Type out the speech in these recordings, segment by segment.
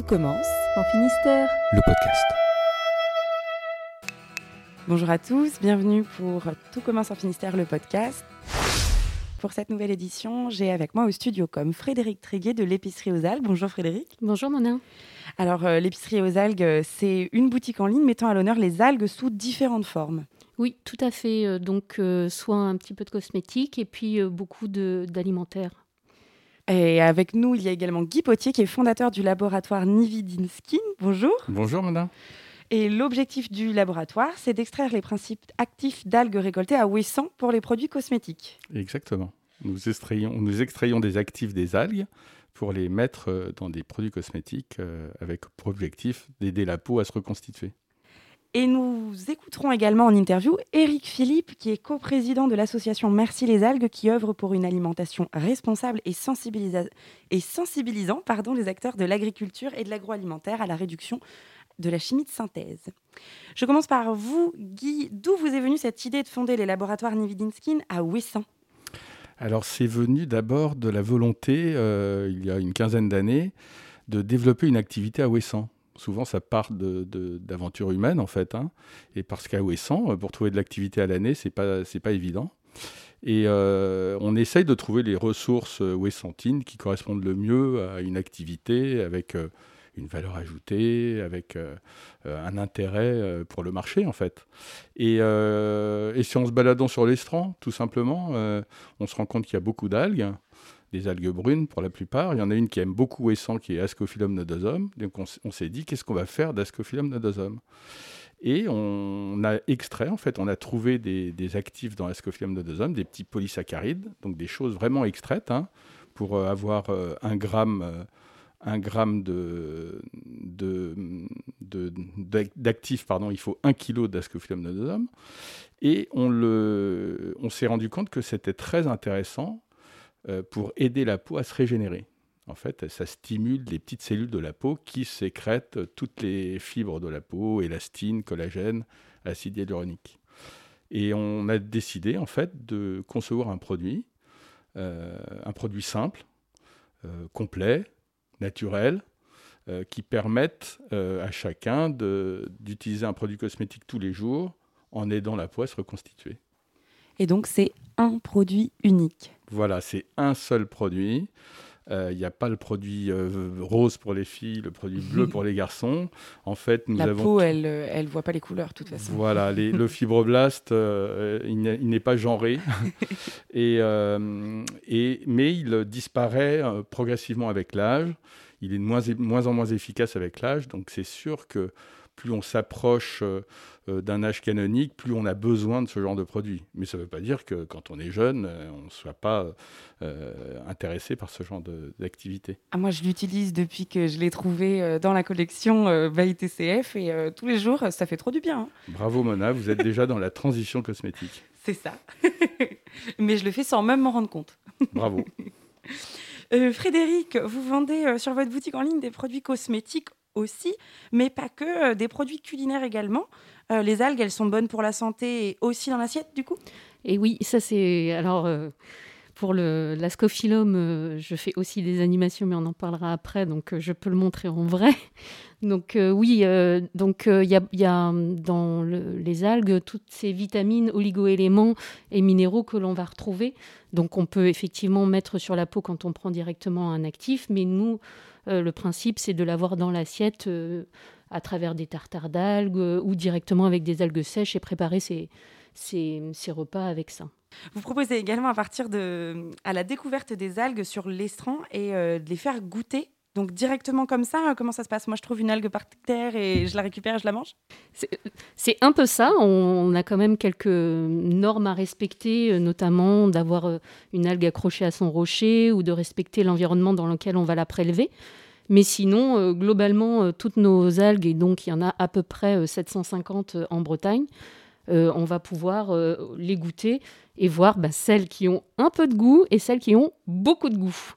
Tout commence en Finistère. Le podcast. Bonjour à tous, bienvenue pour Tout commence en Finistère, le podcast. Pour cette nouvelle édition, j'ai avec moi au studio comme Frédéric Tréguet de l'épicerie aux algues. Bonjour Frédéric. Bonjour Monin. Alors euh, l'épicerie aux algues, c'est une boutique en ligne mettant à l'honneur les algues sous différentes formes. Oui, tout à fait. Euh, donc euh, soit un petit peu de cosmétiques et puis beaucoup d'alimentaire. Et avec nous, il y a également Guy Potier, qui est fondateur du laboratoire Nividinskin. Bonjour. Bonjour, madame. Et l'objectif du laboratoire, c'est d'extraire les principes actifs d'algues récoltées à Ouessant pour les produits cosmétiques. Exactement. Nous extrayons, nous extrayons des actifs des algues pour les mettre euh, dans des produits cosmétiques euh, avec pour objectif d'aider la peau à se reconstituer. Et nous écouterons également en interview Eric Philippe, qui est coprésident de l'association Merci les algues, qui œuvre pour une alimentation responsable et, et sensibilisant pardon, les acteurs de l'agriculture et de l'agroalimentaire à la réduction de la chimie de synthèse. Je commence par vous, Guy. D'où vous est venue cette idée de fonder les laboratoires Nividinskin à Ouessant? Alors, c'est venu d'abord de la volonté, euh, il y a une quinzaine d'années, de développer une activité à Ouessant souvent ça part d'aventures humaines en fait. Hein. Et parce qu'à Ouessant, pour trouver de l'activité à l'année, c'est pas pas évident. Et euh, on essaye de trouver les ressources ouessantines qui correspondent le mieux à une activité avec euh, une valeur ajoutée, avec euh, un intérêt pour le marché en fait. Et, et si on se baladant sur l'estran, tout simplement, on se rend compte qu'il y a beaucoup d'algues des algues brunes pour la plupart. Il y en a une qui aime beaucoup Ouessant, qui est Ascophyllum nodosum. Donc on, s'est dit, qu'est-ce qu'on va faire d'Ascophyllum nodosum? Et on a extrait, en fait, on a trouvé des, actifs dans Ascophyllum nodosum, des petits polysaccharides, donc des choses vraiment extraites, hein, pour euh, avoir euh, un gramme... Un gramme de, d'actifs, pardon, il faut un kilo d'ascophyllum nodosum. Et on, on s'est rendu compte que c'était très intéressant euh, pour aider la peau à se régénérer. En fait, ça stimule les petites cellules de la peau qui sécrètent toutes les fibres de la peau, élastine, collagène, acide hyaluronique. Et on a décidé en fait de concevoir un produit, euh, un produit simple, euh, complet, naturel, qui permette à chacun d'utiliser un produit cosmétique tous les jours en aidant la peau à se reconstituer. Et donc c'est un produit unique. Voilà, c'est un seul produit. Il euh, n'y a pas le produit euh, rose pour les filles, le produit bleu pour les garçons. En fait, nous La avons peau, elle, euh, elle voit pas les couleurs, de toute façon. Voilà, le fibroblaste, il n'est pas genré, et, et, mais il disparaît progressivement avec l'âge. Il est de moins, moins en moins efficace avec l'âge, donc c'est sûr que plus on s'approche euh, euh, d'un âge canonique, plus on a besoin de ce genre de produit. Mais ça ne veut pas dire que quand on est jeune, euh, on ne soit pas intéressé par ce genre d'activité. Ah, moi, je l'utilise depuis que je l'ai trouvé dans la collection by TCF et tous les jours, ça fait trop du bien. Hein. Bravo Mona, vous êtes déjà dans la transition cosmétique. C'est ça. Mais je le fais sans même m'en rendre compte. Bravo. Frédéric, vous vendez sur votre boutique en ligne des produits cosmétiques aussi, mais pas que, euh, des produits culinaires également. Euh, les algues, elles sont bonnes pour la santé aussi dans l'assiette, du coup? Et oui, ça c'est... Alors, euh, pour l'ascophyllum, je fais aussi des animations, mais on en parlera après, donc je peux le montrer en vrai. Donc oui, donc il y, a dans les algues toutes ces vitamines, oligoéléments et minéraux que l'on va retrouver. Donc on peut effectivement mettre sur la peau quand on prend directement un actif, mais nous, euh, le principe, c'est de l'avoir dans l'assiette euh, à travers des tartares d'algues euh, ou directement avec des algues sèches et préparer ses, repas avec ça. Vous proposez également à partir de à la découverte des algues sur l'estran et de les faire goûter donc directement comme ça, euh, comment ça se passe? Moi, je trouve une algue par terre et je la récupère je la mange C'est un peu ça. On a quand même quelques normes à respecter, euh, notamment d'avoir euh, une algue accrochée à son rocher ou de respecter l'environnement dans lequel on va la prélever. Mais sinon, globalement, toutes nos algues, et donc il y en a à peu près 750 en Bretagne, on va pouvoir les goûter et voir bah, celles qui ont un peu de goût et celles qui ont beaucoup de goût.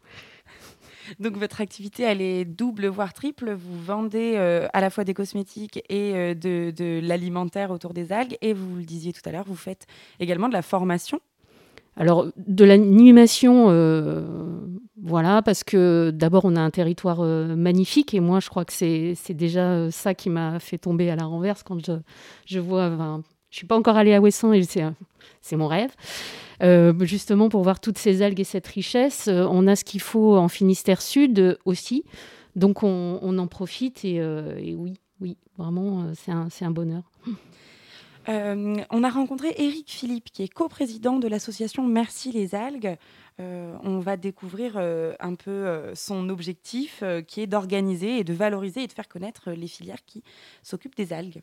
Donc votre activité, elle est double, voire triple. Vous vendez euh, à la fois des cosmétiques et euh, de, l'alimentaire autour des algues. Et vous le disiez tout à l'heure, vous faites également de la formation. alors, de l'animation, voilà, parce que d'abord, on a un territoire magnifique, et moi, je crois que c'est déjà ça qui m'a fait tomber à la renverse quand je, je vois. Je suis pas encore allée à Ouessant, et c'est mon rêve. justement, pour voir toutes ces algues et cette richesse, on a ce qu'il faut en Finistère Sud aussi. Donc, on, en profite, et, oui, oui, vraiment, c'est un, bonheur. Euh, on a rencontré Eric Philippe, qui est coprésident de l'association Merci les algues. Euh, on va découvrir euh, un peu son objectif, qui est d'organiser et de valoriser et de faire connaître les filières qui s'occupent des algues.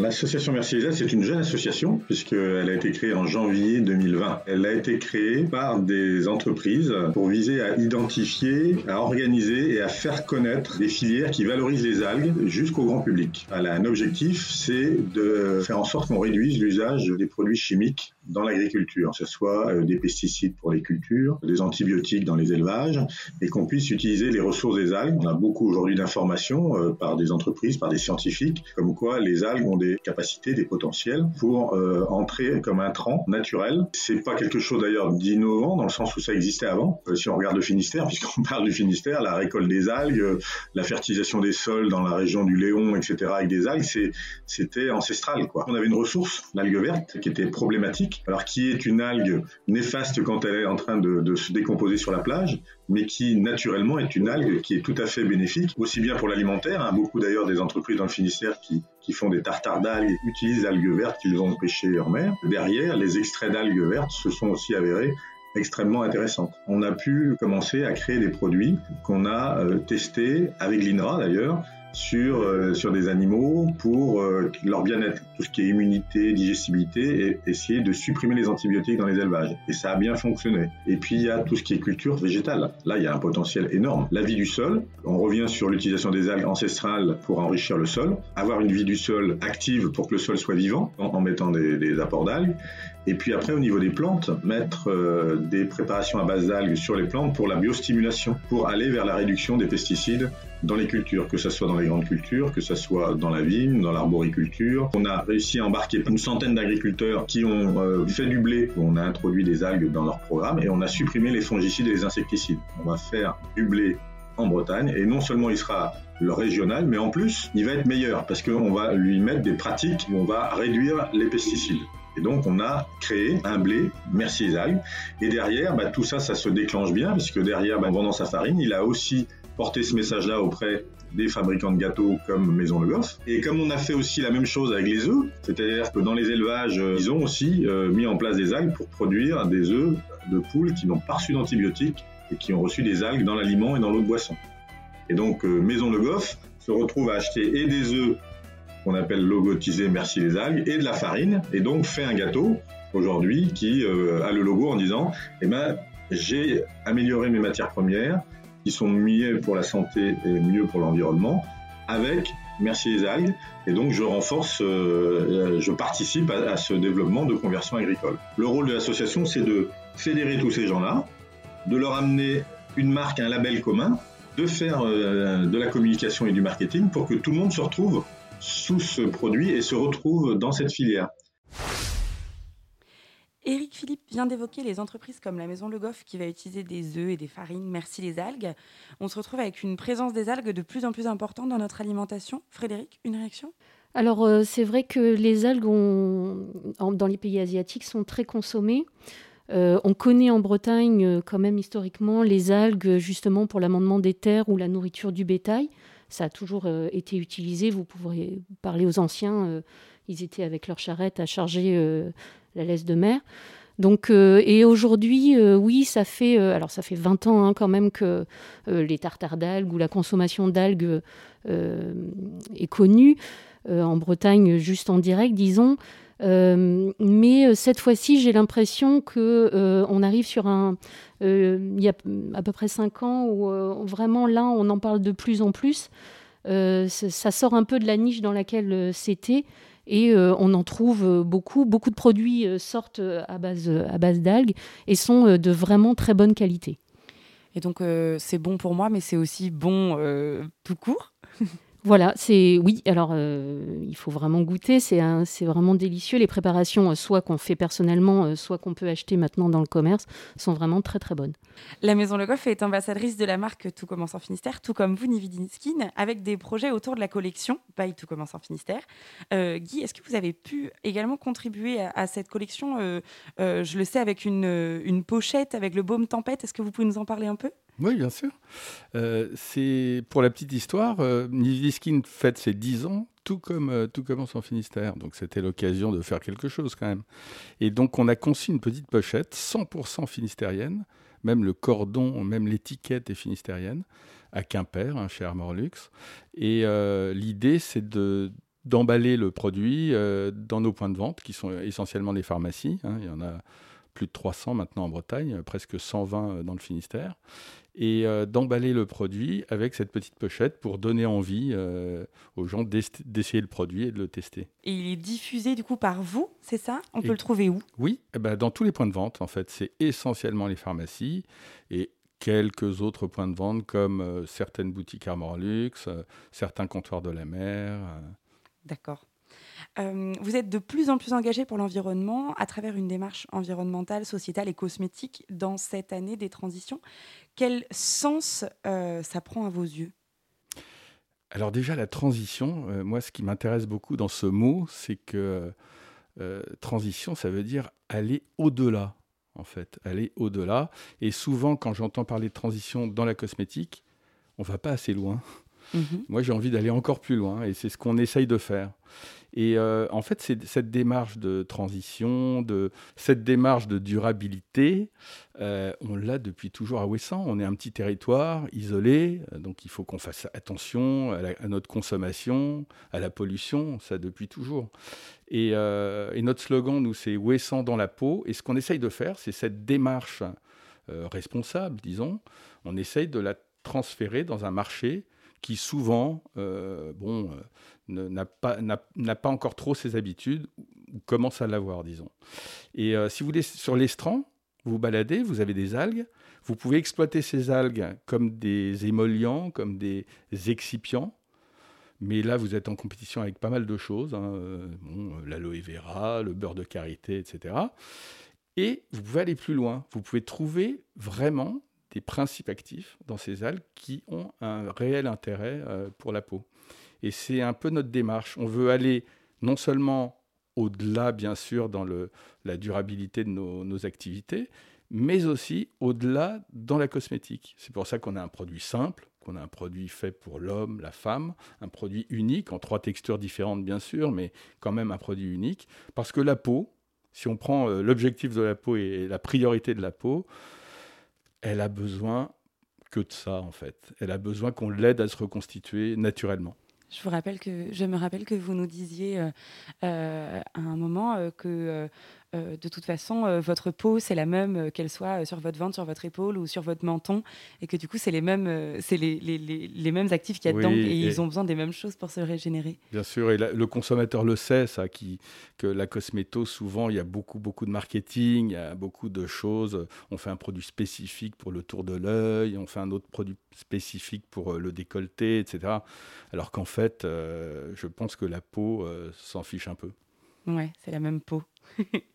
L'association Merci c'est une jeune association puisqu'elle a été créée en janvier 2020. Elle a été créée par des entreprises pour viser à identifier, à organiser et à faire connaître des filières qui valorisent les algues jusqu'au grand public. Elle a un objectif, c'est de faire en sorte qu'on réduise l'usage des produits chimiques dans l'agriculture, que ce soit euh, des pesticides pour les cultures, des antibiotiques dans les élevages, et qu'on puisse utiliser les ressources des algues. On a beaucoup aujourd'hui d'informations euh, par des entreprises, par des scientifiques, comme quoi les algues ont des capacités, des potentiels pour euh, entrer comme un tran naturel. C'est pas quelque chose d'ailleurs d'innovant dans le sens où ça existait avant. si on regarde le Finistère, puisqu'on parle du Finistère, la récolte des algues, la fertilisation des sols dans la région du Léon, etc., avec des algues, c'était ancestral. On avait une ressource, l'algue verte, qui était problématique alors qui est une algue néfaste quand elle est en train de, se décomposer sur la plage, mais qui naturellement est une algue qui est tout à fait bénéfique, aussi bien pour l'alimentaire, hein, beaucoup d'ailleurs des entreprises dans le Finistère qui, qui font des tartares d'algues utilisent l'algue verte qu'ils ont pêchée en mer. Derrière, les extraits d'algues vertes se sont aussi avérés extrêmement intéressantes. On a pu commencer à créer des produits qu'on a euh, testés avec l'INRA d'ailleurs, sur, euh, sur des animaux pour euh, leur bien-être, tout ce qui est immunité, digestibilité, et essayer de supprimer les antibiotiques dans les élevages. Et ça a bien fonctionné. Et puis il y a tout ce qui est culture végétale. Là, il y a un potentiel énorme. La vie du sol, on revient sur l'utilisation des algues ancestrales pour enrichir le sol, avoir une vie du sol active pour que le sol soit vivant en, mettant des, des apports d'algues. Et puis après, au niveau des plantes, mettre euh, des préparations à base d'algues sur les plantes pour la biostimulation, pour aller vers la réduction des pesticides dans les cultures, que ce soit dans les grandes cultures, que ce soit dans la vigne, dans l'arboriculture. On a réussi à embarquer une centaine d'agriculteurs qui ont euh, fait du blé, on a introduit des algues dans leur programme et on a supprimé les fongicides et les insecticides. On va faire du blé en Bretagne et non seulement il sera le régional, mais en plus il va être meilleur parce qu'on va lui mettre des pratiques où on va réduire les pesticides. Et donc, on a créé un blé, merci les algues. Et derrière, bah, tout ça, ça se déclenche bien, puisque derrière, bah, en vendant sa farine, il a aussi porté ce message-là auprès des fabricants de gâteaux comme Maison Le Goff. Et comme on a fait aussi la même chose avec les œufs, c'est-à-dire que dans les élevages, euh, ils ont aussi euh, mis en place des algues pour produire des œufs de poules qui n'ont pas reçu d'antibiotiques et qui ont reçu des algues dans l'aliment et dans l'eau de boisson. Et donc, euh, Maison Le Goff se retrouve à acheter et des œufs qu'on appelle logotisé Merci les algues, et de la farine, et donc fait un gâteau aujourd'hui qui a le logo en disant eh ben, j'ai amélioré mes matières premières qui sont mieux pour la santé et mieux pour l'environnement avec Merci les algues, et donc je renforce, euh, je participe à, ce développement de conversion agricole. Le rôle de l'association, c'est de fédérer tous ces gens-là, de leur amener une marque, un label commun, de faire euh, de la communication et du marketing pour que tout le monde se retrouve sous ce produit et se retrouve dans cette filière. Philippe vient d'évoquer les entreprises comme la Maison Le Goff qui va utiliser des œufs et des farines, merci les algues. On se retrouve avec une présence des algues de plus en plus importante dans notre alimentation. Frédéric, une réaction? Alors euh, c'est vrai que les algues dans les pays asiatiques sont très consommées. Euh, on connaît en Bretagne euh, quand même historiquement les algues justement pour l'amendement des terres ou la nourriture du bétail ça a toujours été utilisé. Vous pourrez parler aux anciens, ils étaient avec leur charrette à charger la laisse de mer. Donc, et aujourd'hui, oui, ça fait, alors ça fait 20 ans hein, quand même que les tartares d'algues ou la consommation d'algues est connue en Bretagne, juste en direct, disons. mais cette fois-ci, j'ai l'impression que on arrive sur un, il y a à peu près 5 ans où vraiment là, on en parle de plus en plus. Euh, ça sort un peu de la niche dans laquelle euh, c'était et euh, on en trouve beaucoup. Beaucoup de produits sortent à base, à base d'algues et sont de vraiment très bonne qualité. Et donc c'est bon pour moi, mais c'est aussi bon tout court. Voilà, c'est oui. Alors, euh, il faut vraiment goûter. C'est c'est vraiment délicieux. Les préparations, euh, soit qu'on fait personnellement, euh, soit qu'on peut acheter maintenant dans le commerce, sont vraiment très très bonnes. La Maison Le Goff est ambassadrice de la marque Tout commence en Finistère, tout comme vous, Nividinskin, avec des projets autour de la collection By Tout commence en Finistère. Guy, est-ce que vous avez pu également contribuer à, cette collection? Je le sais avec une, une pochette avec le baume tempête. Est-ce que vous pouvez nous en parler un peu? Oui, bien sûr. Euh, pour la petite histoire, euh, Niviskin fête ses 10 ans, tout comme euh, tout commence en Finistère. Donc c'était l'occasion de faire quelque chose quand même. Et donc on a conçu une petite pochette 100% finistérienne, même le cordon, même l'étiquette est finistérienne, à Quimper, hein, chez Armor Luxe. Et euh, l'idée c'est de d'emballer le produit dans nos points de vente, qui sont essentiellement les pharmacies. Hein. il y en a plus de 300 maintenant en Bretagne, presque 120 dans le Finistère et euh, d'emballer le produit avec cette petite pochette pour donner envie euh, aux gens d'essayer le produit et de le tester. Et il est diffusé du coup par vous, c'est ça? On peut le trouver où? Oui, eh ben, dans tous les points de vente en fait. C'est essentiellement les pharmacies et quelques autres points de vente comme euh, certaines boutiques Armor Luxe, certains comptoirs de la mer. D'accord. Euh, vous êtes de plus en plus engagé pour l'environnement à travers une démarche environnementale, sociétale et cosmétique dans cette année des transitions. Quel sens euh, ça prend à vos yeux? Alors déjà, la transition, euh, moi ce qui m'intéresse beaucoup dans ce mot, c'est que transition, ça veut dire aller au-delà, en fait, aller au-delà. Et souvent, quand j'entends parler de transition dans la cosmétique, on va pas assez loin. Mhm. Moi, j'ai envie d'aller encore plus loin, et c'est ce qu'on essaye de faire. Et euh, en fait, cette démarche de transition, de, cette démarche de durabilité, euh, on l'a depuis toujours à Ouessant. On est un petit territoire isolé, euh, donc il faut qu'on fasse attention à, notre consommation, à la pollution, ça depuis toujours. Et, notre slogan, nous, c'est Ouessant dans la peau. Et ce qu'on essaye de faire, c'est cette démarche responsable, disons. On essaye de la transférer dans un marché qui souvent, bon n'a pas, encore trop ses habitudes, ou commence à l'avoir, disons. Et euh, si vous voulez, sur l'estran, vous baladez, vous avez des algues, vous pouvez exploiter ces algues comme des émollients, comme des excipients. Mais là, vous êtes en compétition avec pas mal de choses, hein, euh, bon, euh, l'aloe vera, le beurre de karité, etc. Et vous pouvez aller plus loin. Vous pouvez trouver vraiment des principes actifs dans ces algues qui ont un réel intérêt pour la peau. Et c'est un peu notre démarche. On veut aller non seulement au-delà, bien sûr, dans le, la durabilité de nos, activités, mais aussi au-delà dans la cosmétique. C'est pour ça qu'on a un produit simple, qu'on a un produit fait pour l'homme, la femme, un produit unique, en trois textures différentes, bien sûr, mais quand même un produit unique. Parce que la peau, si on prend euh, l'objectif de la peau et la priorité de la peau, elle a besoin que de ça, en fait. Elle a besoin qu'on l'aide à se reconstituer naturellement. Je vous rappelle que je me rappelle que vous nous disiez euh, euh, à un moment euh, que euh, de toute façon, euh, votre peau, c'est la même euh, qu'elle soit sur votre ventre, sur votre épaule ou sur votre menton, et que du coup, c'est les mêmes, c'est les, les, les, mêmes actifs qu'il y a dedans, et, ils ont besoin des mêmes choses pour se régénérer. Bien sûr, et le consommateur le sait, ça, qui, que la cosméto, souvent, il y a beaucoup, beaucoup de marketing, il y a beaucoup de choses. On fait un produit spécifique pour le tour de l'œil, on fait un autre produit spécifique pour le décolleté, etc. Alors qu'en fait, je pense que la peau s'en fiche un peu. Ouais, c'est la même peau.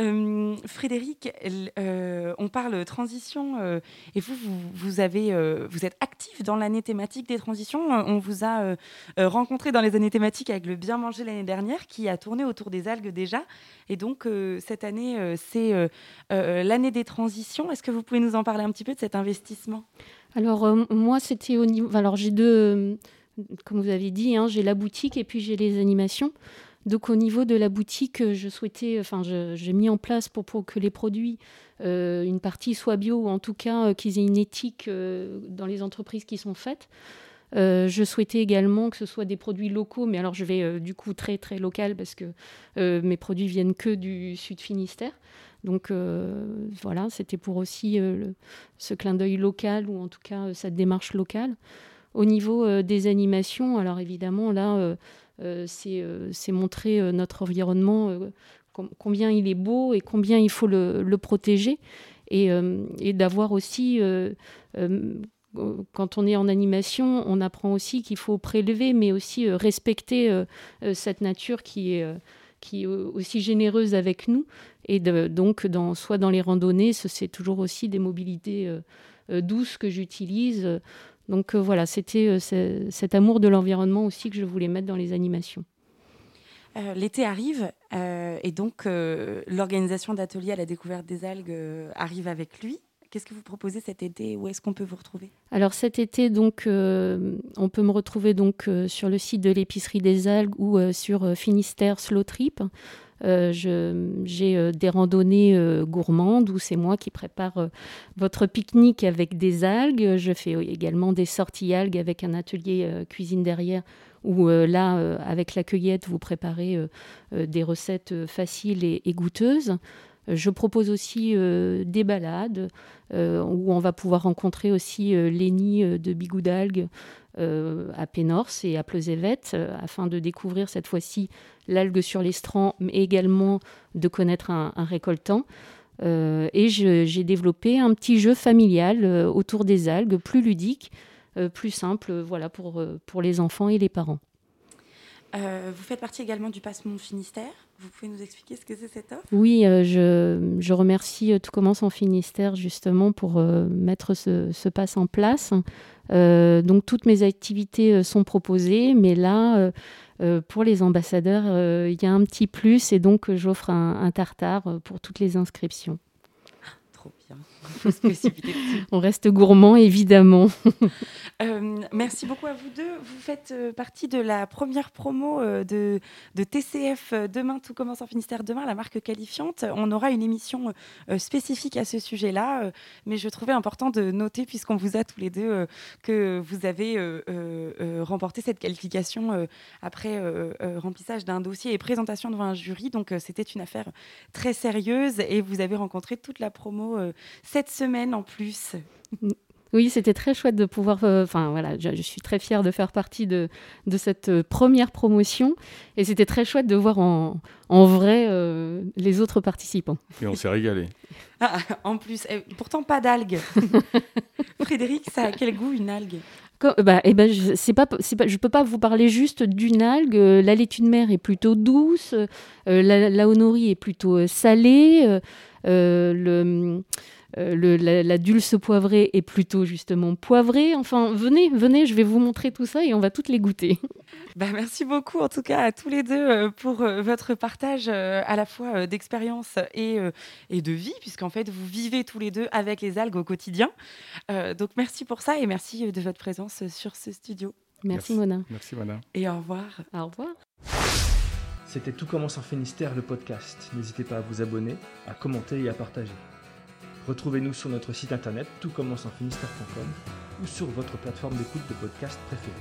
Euh, Frédéric, euh, on parle transition euh, et vous, vous, êtes actif dans l'année thématique des transitions. On vous a rencontré dans les années thématiques avec le Bien manger l'année dernière qui a tourné autour des algues déjà. Et donc, cette année, c'est l'année des transitions. Est-ce que vous pouvez nous en parler un petit peu de cet investissement? Alors, moi, c'était au niveau. Alors, j'ai deux. Comme vous avez dit, hein, j'ai la boutique et puis j'ai les animations. Donc au niveau de la boutique, je souhaitais, enfin j'ai mis en place pour, que les produits, euh, une partie soit bio, ou en tout cas euh, qu'ils aient une éthique euh, dans les entreprises qui sont faites. je souhaitais également que ce soit des produits locaux, mais alors je vais du coup très très local parce que mes produits viennent que du Sud Finistère. Donc voilà, c'était pour aussi ce clin d'œil local ou en tout cas cette démarche locale. Au niveau des animations, alors évidemment là euh, euh, c'est montrer euh, notre environnement, combien il est beau et combien il faut le, protéger. Et, d'avoir aussi quand on est en animation, on apprend aussi qu'il faut prélever, mais aussi respecter cette nature qui est, qui est aussi généreuse avec nous. Et donc, dans, soit dans les randonnées, c'est toujours aussi des mobilités douces que j'utilise. Donc voilà, c'était cet amour de l'environnement aussi que je voulais mettre dans les animations. Euh, l'été arrive euh, et donc euh, l'organisation d'ateliers à la découverte des algues arrive avec lui. Qu'est-ce que vous proposez cet été? Où est-ce qu'on peut vous retrouver? Alors cet été, donc, on peut me retrouver donc sur le site de l'épicerie des algues ou sur Finistère Slow Trip. J'ai des randonnées gourmandes où c'est moi qui prépare votre pique-nique avec des algues. Je fais également des sorties algues avec un atelier cuisine derrière où euh, là, euh, avec la cueillette, vous préparez euh, des recettes faciles et, goûteuses. Je propose aussi des balades où on va pouvoir rencontrer aussi les nids de bigou d'algues à Pénors et à Pleuzevet afin de découvrir cette fois-ci l'algue sur l'estran, mais également de connaître un, récoltant. et j'ai développé un petit jeu familial autour des algues, plus ludique, euh, plus simple voilà, pour, euh, pour les enfants et les parents. Euh, vous faites partie également du Passement Finistère. Vous pouvez nous expliquer ce que c'est cette offre? Oui, je, je, remercie Tout commence en Finistère justement pour mettre ce, ce, pass en place. Donc toutes mes activités sont proposées, mais là, pour les ambassadeurs, il y a un petit plus et donc j'offre un, tartare pour toutes les inscriptions. Trop bien. On reste gourmand, évidemment. Euh, merci beaucoup à vous deux. Vous faites euh, partie de la première promo euh, de, de, TCF Demain, tout commence en Finistère demain, la marque qualifiante. On aura une émission spécifique à ce sujet-là, mais je trouvais important de noter, puisqu'on vous a tous les deux, que vous avez remporté cette qualification après remplissage d'un dossier et présentation devant un jury. Donc c'était une affaire très sérieuse et vous avez rencontré toute la promo cette semaine en plus. Oui, c'était très chouette de pouvoir. Euh, enfin voilà, je, suis très fière de faire partie de, de cette euh, première promotion et c'était très chouette de voir en, en vrai euh, les autres participants. Et on s'est régalé. Ah, en plus, pourtant pas d'algues. Frédéric, ça a quel goût une algue? Bah, eh ben, je, c'est pas, pas, je peux pas vous parler juste d'une algue. La laitue de mer est plutôt douce, la, la honori est plutôt salée, le euh, le, la, dulce poivrée est plutôt justement poivrée. Enfin, venez, venez, je vais vous montrer tout ça et on va toutes les goûter. Bah, merci beaucoup en tout cas à tous les deux euh, pour euh, votre partage à la fois d'expérience et, et de vie, puisqu'en fait vous vivez tous les deux avec les algues au quotidien. donc merci pour ça et merci de votre présence sur ce studio. Merci, Mona. Merci Mona. Et au revoir. Au revoir. C'était Tout commence en Finistère, le podcast. N'hésitez pas à vous abonner, à commenter et à partager. Retrouvez-nous sur notre site internet toutcommencenfinistère.com ou sur votre plateforme d'écoute de podcast préférée.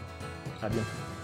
À bientôt.